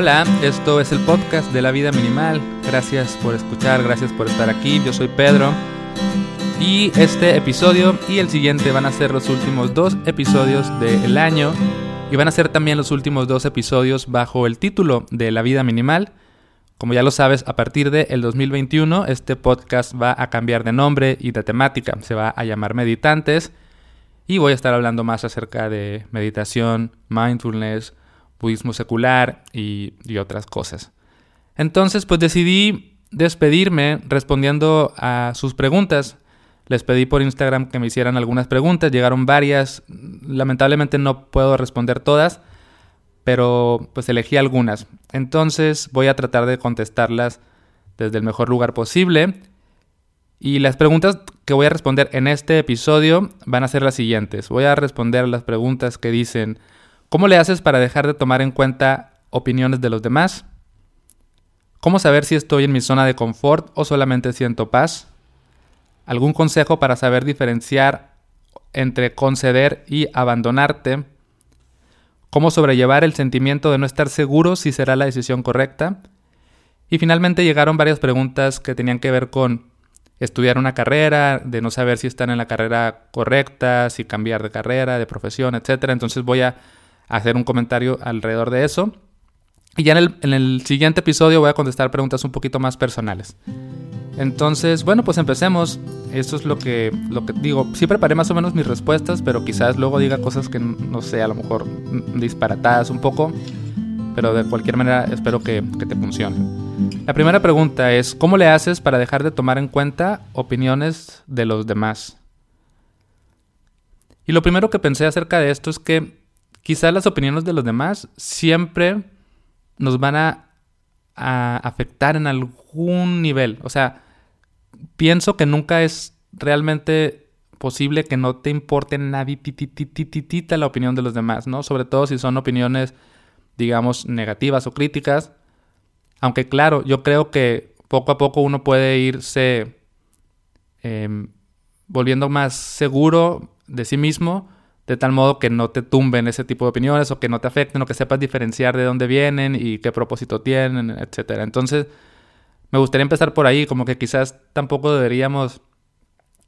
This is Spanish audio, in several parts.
Hola, esto es el podcast de la vida minimal. Gracias por escuchar, gracias por estar aquí. Yo soy Pedro. Y este episodio y el siguiente van a ser los últimos dos episodios del año. Y van a ser también los últimos dos episodios bajo el título de La vida minimal. Como ya lo sabes, a partir del 2021 este podcast va a cambiar de nombre y de temática. Se va a llamar Meditantes. Y voy a estar hablando más acerca de meditación, mindfulness, budismo secular y, otras cosas. Entonces, pues decidí despedirme respondiendo a sus preguntas. Les pedí por Instagram que me hicieran algunas preguntas, llegaron varias, lamentablemente no puedo responder todas, pero pues elegí algunas. Entonces voy a tratar de contestarlas desde el mejor lugar posible. Y las preguntas que voy a responder en este episodio van a ser las siguientes. Voy a responder las preguntas que dicen, ¿Cómo le haces para dejar de tomar en cuenta opiniones de los demás? ¿Cómo saber si estoy en mi zona de confort o solamente siento paz? ¿Algún consejo para saber diferenciar entre conceder y abandonarte? ¿Cómo sobrellevar el sentimiento de no estar seguro si será la decisión correcta? Y finalmente llegaron varias preguntas que tenían que ver con estudiar una carrera, de no saber si están en la carrera correcta, si cambiar de carrera, de profesión, etc. Entonces voy a hacer un comentario alrededor de eso. Y ya en el, siguiente episodio voy a contestar preguntas un poquito más personales. Entonces, bueno, pues empecemos. Esto es lo que, lo que digo. Sí preparé más o menos mis respuestas, pero quizás luego diga cosas que no sé, a lo mejor disparatadas un poco. Pero de cualquier manera espero que, que te funcione. La primera pregunta es, ¿cómo le haces para dejar de tomar en cuenta opiniones de los demás? Y lo primero que pensé acerca de esto es que quizás las opiniones de los demás siempre nos van a, afectar en algún nivel. O sea, pienso que nunca es realmente posible que no te importe nadie tita la opinión de los demás, ¿no? Sobre todo si son opiniones, digamos, negativas o críticas. Aunque claro, yo creo que poco a poco uno puede irse em, volviendo más seguro de sí mismo de tal modo que no te tumben ese tipo de opiniones o que no te afecten o que sepas diferenciar de dónde vienen y qué propósito tienen, etc. Entonces, me gustaría empezar por ahí, como que quizás tampoco deberíamos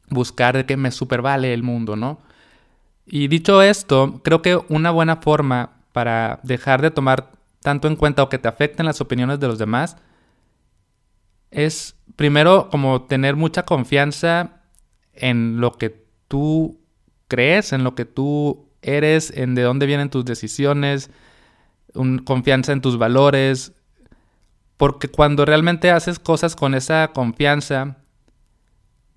buscar que me supervale el mundo, ¿no? Y dicho esto, creo que una buena forma para dejar de tomar tanto en cuenta o que te afecten las opiniones de los demás es primero como tener mucha confianza en lo que tú crees, en lo que tú eres, en de dónde vienen tus decisiones, confianza en tus valores, porque cuando realmente haces cosas con esa confianza,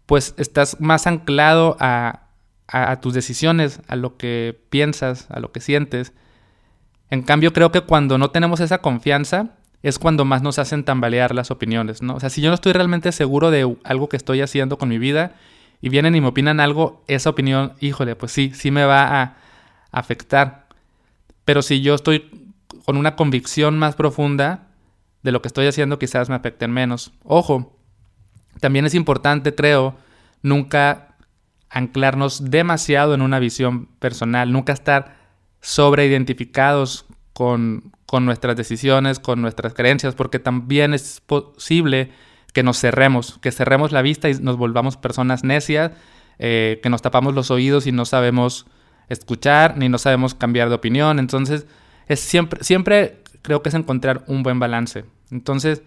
pues estás más anclado a, a, tus decisiones, a lo que piensas, a lo que sientes. En cambio, creo que cuando no tenemos esa confianza, es cuando más nos hacen tambalear las opiniones, ¿no? O sea, si yo no estoy realmente seguro de algo que estoy haciendo con mi vida, y vienen y me opinan algo, esa opinión, híjole, pues sí, sí me va a afectar. Pero si yo estoy con una convicción más profunda de lo que estoy haciendo, quizás me afecten menos. Ojo, también es importante, creo, nunca anclarnos demasiado en una visión personal, nunca estar sobreidentificados con, con nuestras decisiones, con nuestras creencias, porque también es posible que nos cerremos, que cerremos la vista y nos volvamos personas necias, eh, que nos tapamos los oídos y no sabemos escuchar, ni no sabemos cambiar de opinión. Entonces, es siempre, siempre creo que es encontrar un buen balance. Entonces,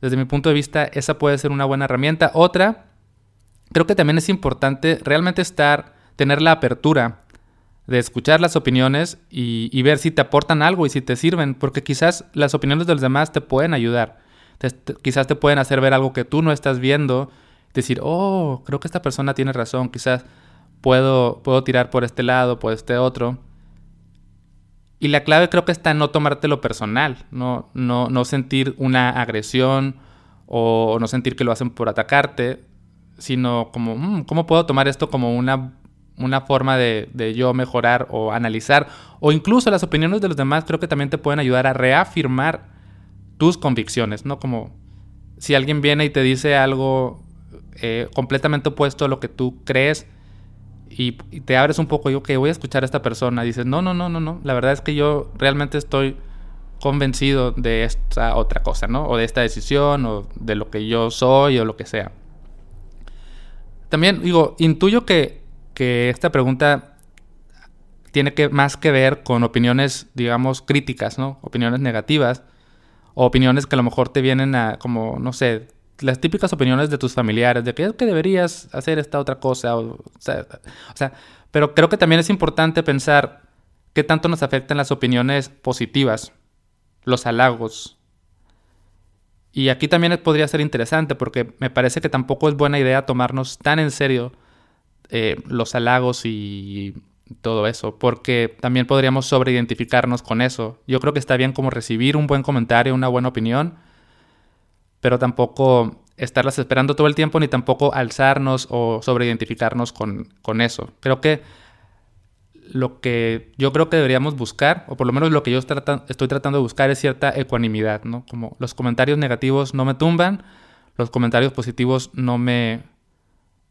desde mi punto de vista, esa puede ser una buena herramienta. Otra, creo que también es importante realmente estar, tener la apertura de escuchar las opiniones y, y ver si te aportan algo y si te sirven, porque quizás las opiniones de los demás te pueden ayudar quizás te pueden hacer ver algo que tú no estás viendo, decir, oh, creo que esta persona tiene razón, quizás puedo, puedo tirar por este lado, por este otro. Y la clave creo que está en no tomártelo personal, no, no, no sentir una agresión o no sentir que lo hacen por atacarte, sino como, mm, ¿cómo puedo tomar esto como una, una forma de, de, yo mejorar o analizar? O incluso las opiniones de los demás creo que también te pueden ayudar a reafirmar tus convicciones, ¿no? Como si alguien viene y te dice algo eh, completamente opuesto a lo que tú crees y, te abres un poco y, ok, voy a escuchar a esta persona. Dices, no, no, no, no, no. La verdad es que yo realmente estoy convencido de esta otra cosa, ¿no? O de esta decisión, o de lo que yo soy, o lo que sea. También digo, intuyo que, que esta pregunta tiene que, más que ver con opiniones, digamos, críticas, ¿no? Opiniones negativas, o opiniones que a lo mejor te vienen a, como, no sé, las típicas opiniones de tus familiares, de que es que deberías hacer esta otra cosa, o, o sea, pero creo que también es importante pensar qué tanto nos afectan las opiniones positivas, los halagos. Y aquí también podría ser interesante porque me parece que tampoco es buena idea tomarnos tan en serio eh, los halagos y todo eso, porque también podríamos sobreidentificarnos con eso. Yo creo que está bien como recibir un buen comentario, una buena opinión, pero tampoco estarlas esperando todo el tiempo, ni tampoco alzarnos o sobreidentificarnos con, con eso. Creo que lo que yo creo que deberíamos buscar, o por lo menos lo que yo estoy tratando de buscar, es cierta ecuanimidad, ¿no? Como los comentarios negativos no me tumban, los comentarios positivos no me,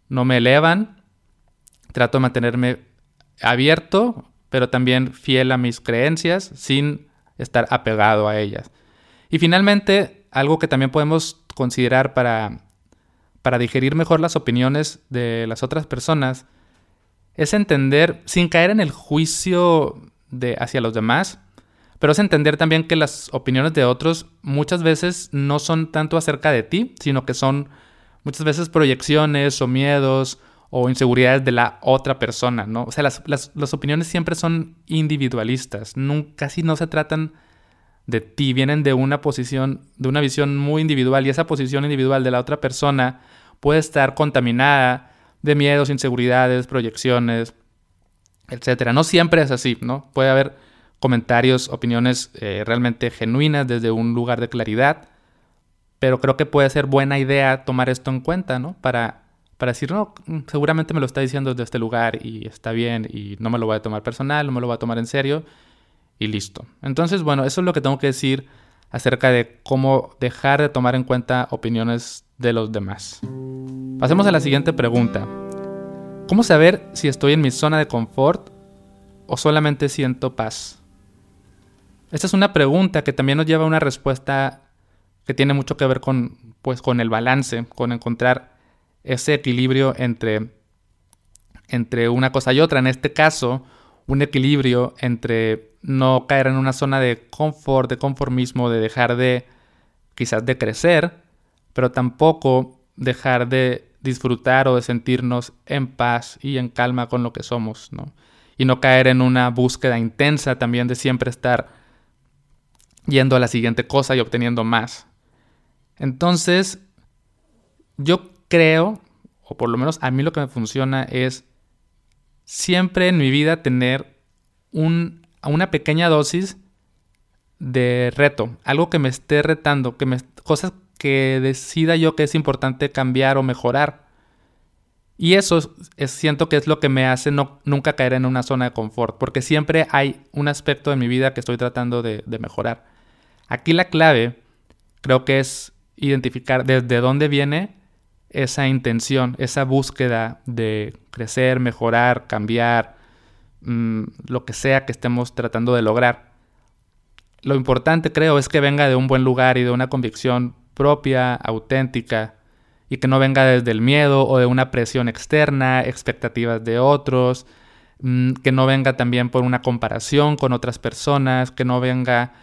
no me elevan. Trato de mantenerme abierto, pero también fiel a mis creencias, sin estar apegado a ellas. Y finalmente, algo que también podemos considerar para, para digerir mejor las opiniones de las otras personas es entender, sin caer en el juicio de, hacia los demás, pero es entender también que las opiniones de otros muchas veces no son tanto acerca de ti, sino que son muchas veces proyecciones o miedos o inseguridades de la otra persona, ¿no? O sea, las, las, opiniones siempre son individualistas, casi no se tratan de ti, vienen de una posición, de una visión muy individual y esa posición individual de la otra persona puede estar contaminada de miedos, inseguridades, proyecciones, etcétera. No siempre es así, ¿no? Puede haber comentarios, opiniones eh, realmente genuinas desde un lugar de claridad, pero creo que puede ser buena idea tomar esto en cuenta, ¿no? Para, para decir, no, seguramente me lo está diciendo desde este lugar y está bien y no me lo voy a tomar personal, no me lo voy a tomar en serio y listo. Entonces, bueno, eso es lo que tengo que decir acerca de cómo dejar de tomar en cuenta opiniones de los demás. Pasemos a la siguiente pregunta. ¿Cómo saber si estoy en mi zona de confort o solamente siento paz? Esta es una pregunta que también nos lleva a una respuesta que tiene mucho que ver con, pues, con el balance, con encontrar ese equilibrio entre, entre una cosa y otra. En este caso, un equilibrio entre no caer en una zona de confort, de conformismo, de dejar de quizás de crecer, pero tampoco dejar de disfrutar o de sentirnos en paz y en calma con lo que somos, ¿no? Y no caer en una búsqueda intensa también de siempre estar yendo a la siguiente cosa y obteniendo más. Entonces, yo creo, o por lo menos a mí lo que me funciona es siempre en mi vida tener un, una pequeña dosis de reto, algo que me esté retando, que me, cosas que decida yo que es importante cambiar o mejorar. Y eso es, siento que es lo que me hace no, nunca caer en una zona de confort, porque siempre hay un aspecto de mi vida que estoy tratando de, de mejorar. Aquí la clave creo que es identificar desde dónde viene esa intención, esa búsqueda de crecer, mejorar, cambiar, mm, lo que sea que estemos tratando de lograr. Lo importante creo es que venga de un buen lugar y de una convicción propia, auténtica, y que no venga desde el miedo o de una presión externa, expectativas de otros, mm, que no venga también por una comparación con otras personas, que no venga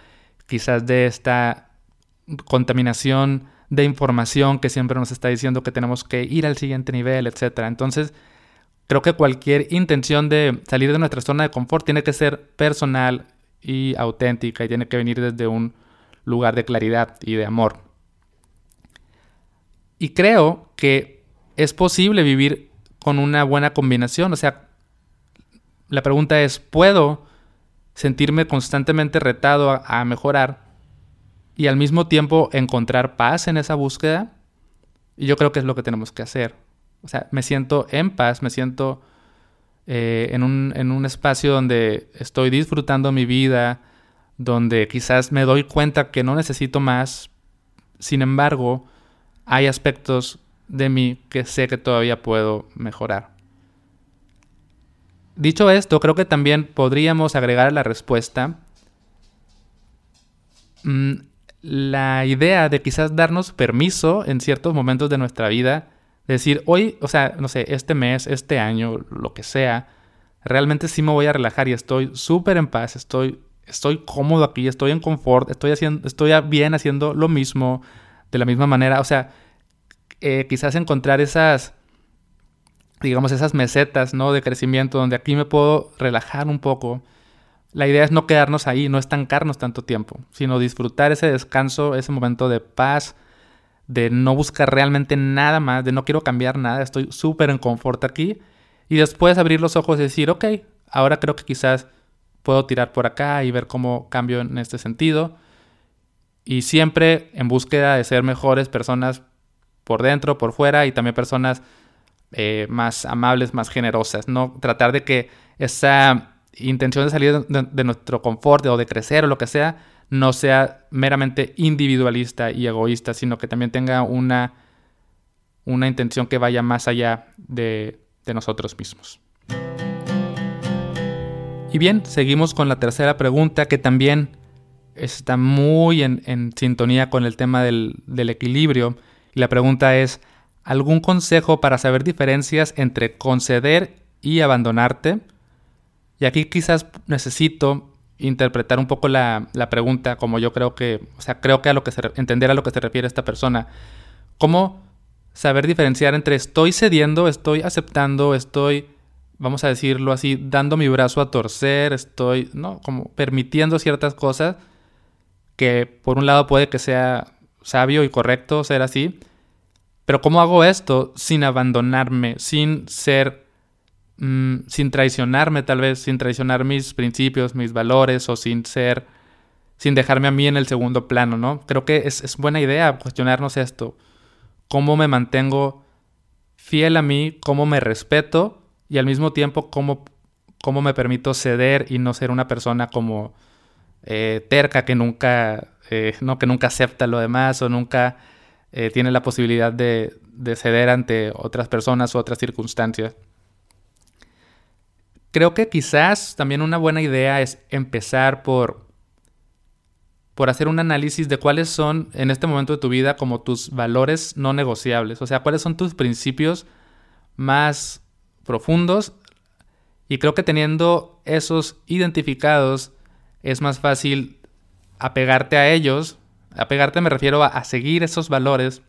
quizás de esta contaminación de información que siempre nos está diciendo que tenemos que ir al siguiente nivel, etc. Entonces, creo que cualquier intención de salir de nuestra zona de confort tiene que ser personal y auténtica y tiene que venir desde un lugar de claridad y de amor. Y creo que es posible vivir con una buena combinación. O sea, la pregunta es, ¿puedo sentirme constantemente retado a, mejorar y al mismo tiempo encontrar paz en esa búsqueda? Y yo creo que es lo que tenemos que hacer. O sea, me siento en paz, me siento eh, en, un, en un espacio donde estoy disfrutando mi vida, donde quizás me doy cuenta que no necesito más. Sin embargo, hay aspectos de mí que sé que todavía puedo mejorar. Dicho esto, creo que también podríamos agregar a la respuesta mm, la idea de quizás darnos permiso en ciertos momentos de nuestra vida, decir, hoy, o sea, no sé, este mes, este año, lo que sea, realmente sí me voy a relajar y estoy súper en paz, estoy, estoy cómodo aquí, estoy en confort, estoy, haciendo, estoy bien haciendo lo mismo, de la misma manera, o sea, eh, quizás encontrar esas, digamos, esas mesetas, ¿no? De crecimiento donde aquí me puedo relajar un poco. La idea es no quedarnos ahí, no estancarnos tanto tiempo, sino disfrutar ese descanso, ese momento de paz, de no buscar realmente nada más, de no quiero cambiar nada, estoy súper en confort aquí. Y después abrir los ojos y decir, ok, ahora creo que quizás puedo tirar por acá y ver cómo cambio en este sentido. Y siempre en búsqueda de ser mejores personas por dentro, por fuera y también personas eh, más amables, más generosas. No tratar de que esa intención de salir de, nuestro confort o de crecer o lo que sea no sea meramente individualista y egoísta, sino que también tenga una, una intención que vaya más allá de, de nosotros mismos. Y bien, seguimos con la tercera pregunta que también está muy en, sintonía con el tema del, del equilibrio. Y la pregunta es, ¿algún consejo para saber diferencias entre conceder y abandonarte? Y aquí quizás necesito interpretar un poco la, la, pregunta como yo creo que, o sea, creo que a lo que se, entender a lo que se refiere esta persona. ¿Cómo saber diferenciar entre estoy cediendo, estoy aceptando, estoy, vamos a decirlo así, dando mi brazo a torcer, estoy, ¿no? Como permitiendo ciertas cosas que por un lado puede que sea sabio y correcto ser así, pero ¿cómo hago esto sin abandonarme, sin ser, mm, sin traicionarme tal vez, sin traicionar mis principios, mis valores o sin ser, sin dejarme a mí en el segundo plano, ¿no? Creo que es, es buena idea cuestionarnos esto. ¿Cómo me mantengo fiel a mí? ¿Cómo me respeto? Y al mismo tiempo, ¿cómo, cómo me permito ceder y no ser una persona como eh, terca que nunca, eh, no, que nunca acepta lo demás o nunca eh, tiene la posibilidad de, ceder ante otras personas u otras circunstancias. Creo que quizás también una buena idea es empezar por, por hacer un análisis de cuáles son en este momento de tu vida como tus valores no negociables, o sea, cuáles son tus principios más profundos y creo que teniendo esos identificados es más fácil apegarte a ellos. Apegarte me refiero a, seguir esos valores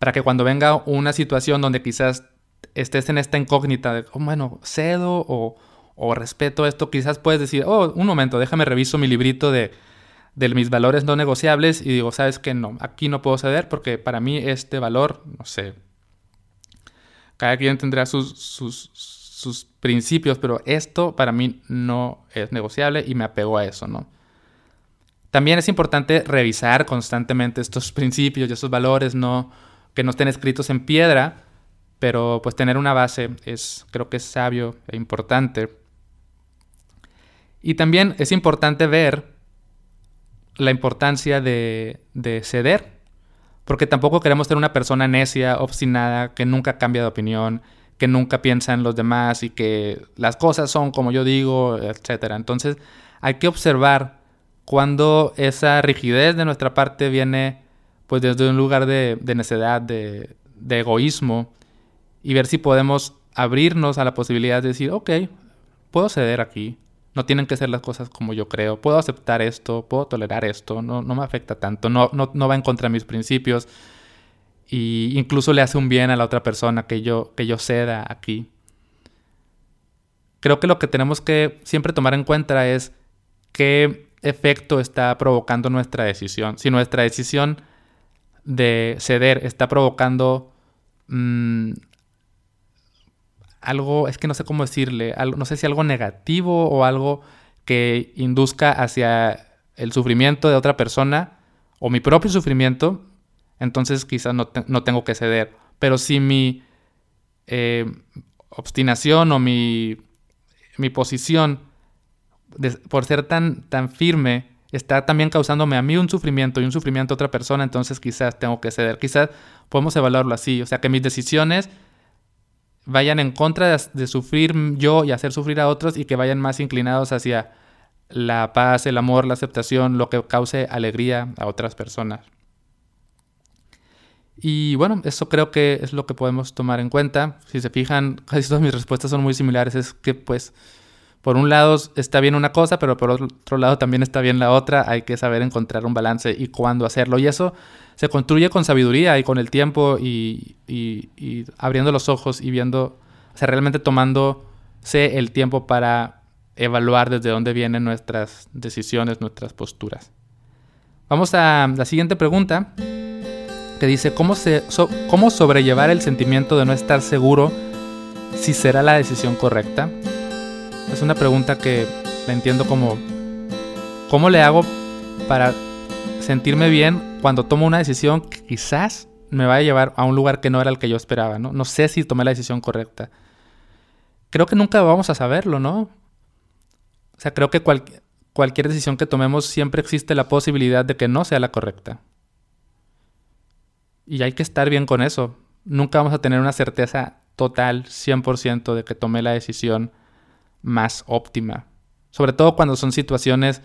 para que cuando venga una situación donde quizás estés en esta incógnita de, oh, bueno, cedo o, o, respeto esto, quizás puedes decir, oh, un momento, déjame reviso mi librito de, mis valores no negociables y digo, sabes que no, aquí no puedo ceder porque para mí este valor, no sé, cada quien tendrá sus, sus, sus principios, pero esto para mí no es negociable y me apego a eso, ¿no? También es importante revisar constantemente estos principios y estos valores, no que no estén escritos en piedra, pero pues tener una base es creo que es sabio e importante. Y también es importante ver la importancia de, de ceder, porque tampoco queremos ser una persona necia, obstinada, que nunca cambia de opinión, que nunca piensa en los demás y que las cosas son como yo digo, etc. Entonces hay que observar cuando esa rigidez de nuestra parte viene pues desde un lugar de, necedad, de, egoísmo, y ver si podemos abrirnos a la posibilidad de decir, ok, puedo ceder aquí, no tienen que ser las cosas como yo creo, puedo aceptar esto, puedo tolerar esto, no, no me afecta tanto, no, no, no va en contra de mis principios y incluso le hace un bien a la otra persona que yo, que yo ceda aquí. Creo que lo que tenemos que siempre tomar en cuenta es qué efecto está provocando nuestra decisión. Si nuestra decisión de ceder está provocando mm, algo, es que no sé cómo decirle, algo, no sé si algo negativo o algo que induzca hacia el sufrimiento de otra persona o mi propio sufrimiento, entonces quizás no, tengo que ceder. Pero si mi eh, obstinación o mi, mi posición, por ser tan, tan firme, está también causándome a mí un sufrimiento y un sufrimiento a otra persona, entonces quizás tengo que ceder. Quizás podemos evaluarlo así, o sea, que mis decisiones vayan en contra de, sufrir yo y hacer sufrir a otros y que vayan más inclinados hacia la paz, el amor, la aceptación, lo que cause alegría a otras personas. Y bueno, eso creo que es lo que podemos tomar en cuenta. Si se fijan, casi todas mis respuestas son muy similares. Es que pues, por un lado está bien una cosa, pero por otro lado también está bien la otra. Hay que saber encontrar un balance y cuándo hacerlo. Y eso se construye con sabiduría y con el tiempo y, abriendo los ojos y viendo, o sea, realmente tomándose el tiempo para evaluar desde dónde vienen nuestras decisiones, nuestras posturas. Vamos a la siguiente pregunta que dice cómo, se, cómo sobrellevar el sentimiento de no estar seguro si será la decisión correcta. Es una pregunta que la entiendo como cómo le hago para sentirme bien cuando tomo una decisión que quizás me vaya a llevar a un lugar que no era el que yo esperaba, ¿no? No sé si tomé la decisión correcta. Creo que nunca vamos a saberlo, ¿no? O sea, creo que cualquier decisión que tomemos siempre existe la posibilidad de que no sea la correcta. Y hay que estar bien con eso. Nunca vamos a tener una certeza total, 100% de que tomé la decisión más óptima. Sobre todo cuando son situaciones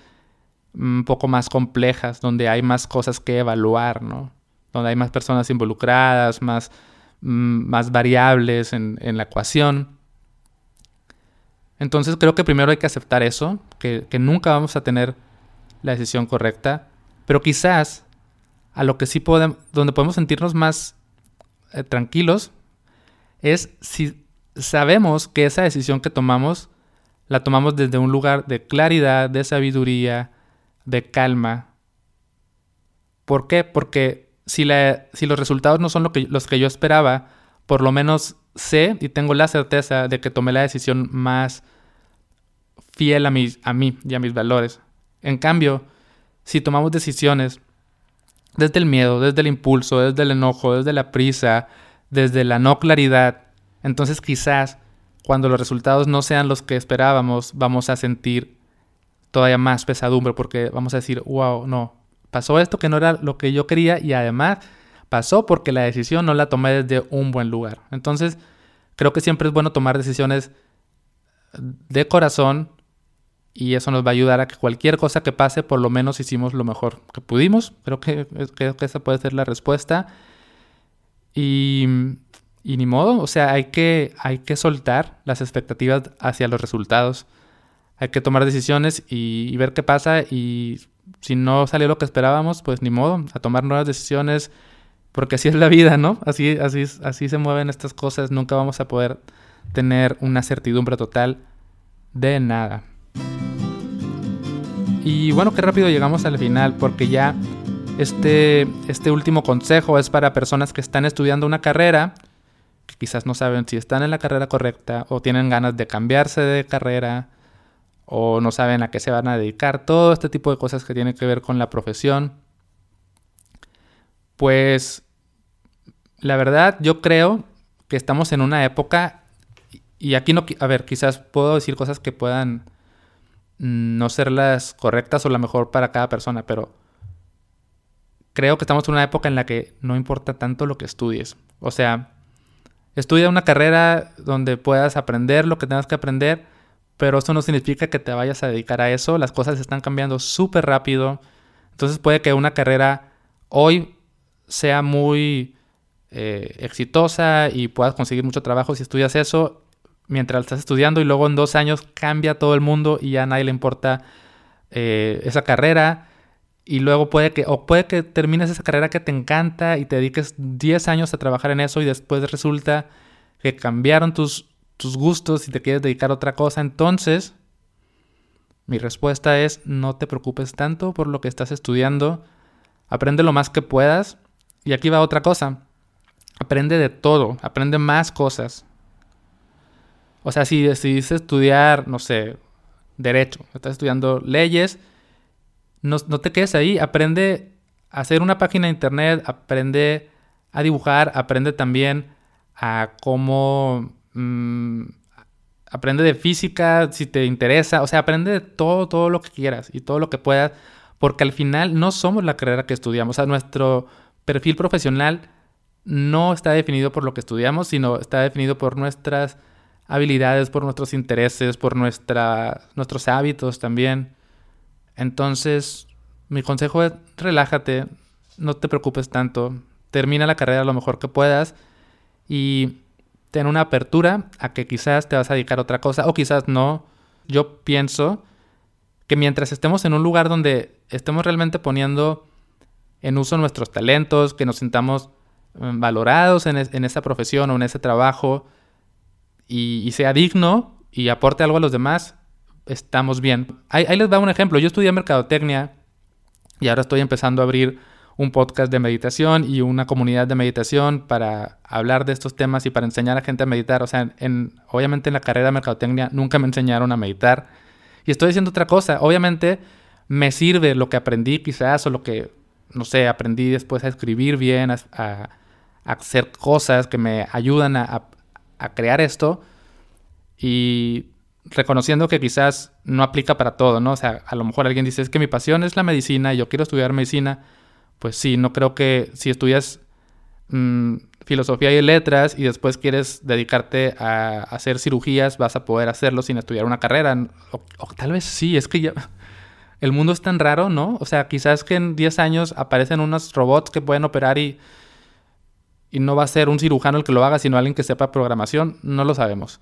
un poco más complejas, donde hay más cosas que evaluar, ¿no? Donde hay más personas involucradas, más, mm, más variables en, la ecuación. Entonces creo que primero hay que aceptar eso, que, que nunca vamos a tener la decisión correcta, pero quizás a lo que sí podemos, donde podemos sentirnos más eh, tranquilos, es si sabemos que esa decisión que tomamos la tomamos desde un lugar de claridad, de sabiduría, de calma. ¿Por qué? Porque si, los resultados no son los que yo esperaba, por lo menos sé y tengo la certeza de que tomé la decisión más fiel a mí y a mis valores. En cambio, si tomamos decisiones desde el miedo, desde el impulso, desde el enojo, desde la prisa, desde la no claridad. Entonces quizás cuando los resultados no sean los que esperábamos, vamos a sentir todavía más pesadumbre porque vamos a decir, wow, no, pasó esto que no era lo que yo quería y además pasó porque la decisión no la tomé desde un buen lugar. Entonces, creo que siempre es bueno tomar decisiones de corazón y eso nos va a ayudar a que cualquier cosa que pase, por lo menos hicimos lo mejor que pudimos. Creo que, creo que esa puede ser la respuesta. Y, y, ni modo, o sea, hay que, hay que soltar las expectativas hacia los resultados. Hay que tomar decisiones y, ver qué pasa y si no salió lo que esperábamos, pues ni modo, a tomar nuevas decisiones, porque así es la vida, ¿no? Así, así, así se mueven estas cosas, nunca vamos a poder tener una certidumbre total de nada. Y bueno, qué rápido llegamos al final porque ya este, este último consejo es para personas que están estudiando una carrera, quizás no saben si están en la carrera correcta o tienen ganas de cambiarse de carrera o no saben a qué se van a dedicar, todo este tipo de cosas que tienen que ver con la profesión. Pues la verdad yo creo que estamos en una época y aquí no, a ver, quizás puedo decir cosas que puedan no ser las correctas o la mejor para cada persona, pero creo que estamos en una época en la que no importa tanto lo que estudies. O sea, estudia una carrera donde puedas aprender lo que tengas que aprender, pero eso no significa que te vayas a dedicar a eso. Las cosas están cambiando súper rápido. Entonces puede que una carrera hoy sea muy eh, exitosa y puedas conseguir mucho trabajo si estudias eso mientras estás estudiando y luego en dos años cambia todo el mundo y ya a nadie le importa eh, esa carrera. Y luego puede que, o puede que termines esa carrera que te encanta y te dediques 10 años a trabajar en eso y después resulta que cambiaron tus, tus gustos y te quieres dedicar a otra cosa. Entonces, mi respuesta es no te preocupes tanto por lo que estás estudiando. Aprende lo más que puedas. Y aquí va otra cosa. Aprende de todo. Aprende más cosas. O sea, si decidiste estudiar, no sé, derecho, estás estudiando leyes, no, te quedes ahí, aprende a hacer una página de internet, aprende a dibujar, aprende también a cómo... Mm, aprende de física si te interesa, o sea, aprende de todo, todo lo que quieras y todo lo que puedas, porque al final no somos la carrera que estudiamos, o sea, nuestro perfil profesional no está definido por lo que estudiamos, sino está definido por nuestras habilidades, por nuestros intereses, por nuestra, nuestros hábitos también. Entonces, mi consejo es relájate, no te preocupes tanto, termina la carrera lo mejor que puedas y ten una apertura a que quizás te vas a dedicar a otra cosa o quizás no. Yo pienso que mientras estemos en un lugar donde estemos realmente poniendo en uso nuestros talentos, que nos sintamos mm, valorados en, esa profesión o en ese trabajo y, sea digno y aporte algo a los demás, estamos bien. Ahí, ahí les da un ejemplo. Yo estudié mercadotecnia y ahora estoy empezando a abrir un podcast de meditación y una comunidad de meditación para hablar de estos temas y para enseñar a gente a meditar. O sea, en, obviamente en la carrera de mercadotecnia nunca me enseñaron a meditar. Y estoy diciendo otra cosa. Obviamente me sirve lo que aprendí quizás o lo que, no sé, aprendí después a escribir bien, a, hacer cosas que me ayudan a, a crear esto. Y reconociendo que quizás no aplica para todo, ¿no? O sea, a lo mejor alguien dice, es que mi pasión es la medicina y yo quiero estudiar medicina pues sí, no creo que si estudias mm, filosofía y letras y después quieres dedicarte a, hacer cirugías, vas a poder hacerlo sin estudiar una carrera. O, tal vez sí, es que ya... El mundo es tan raro, ¿no? O sea, quizás que en 10 años aparecen unos robots que pueden operar y, y no va a ser un cirujano el que lo haga, sino alguien que sepa programación. No lo sabemos.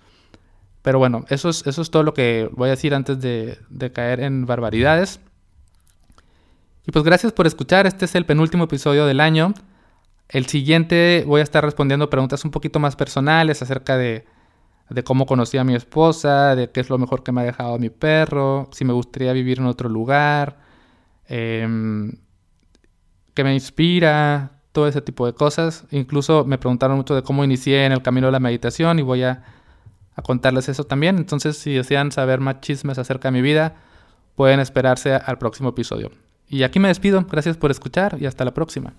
Pero bueno, eso es, eso es todo lo que voy a decir antes de, de caer en barbaridades. Y pues gracias por escuchar, este es el penúltimo episodio del año. El siguiente voy a estar respondiendo preguntas un poquito más personales acerca de, cómo conocí a mi esposa, de qué es lo mejor que me ha dejado mi perro, si me gustaría vivir en otro lugar, eh, qué me inspira, todo ese tipo de cosas. Incluso me preguntaron mucho de cómo inicié en el camino de la meditación y voy a, a contarles eso también. Entonces, si desean saber más chismes acerca de mi vida, pueden esperarse al próximo episodio. Y aquí me despido. Gracias por escuchar y hasta la próxima.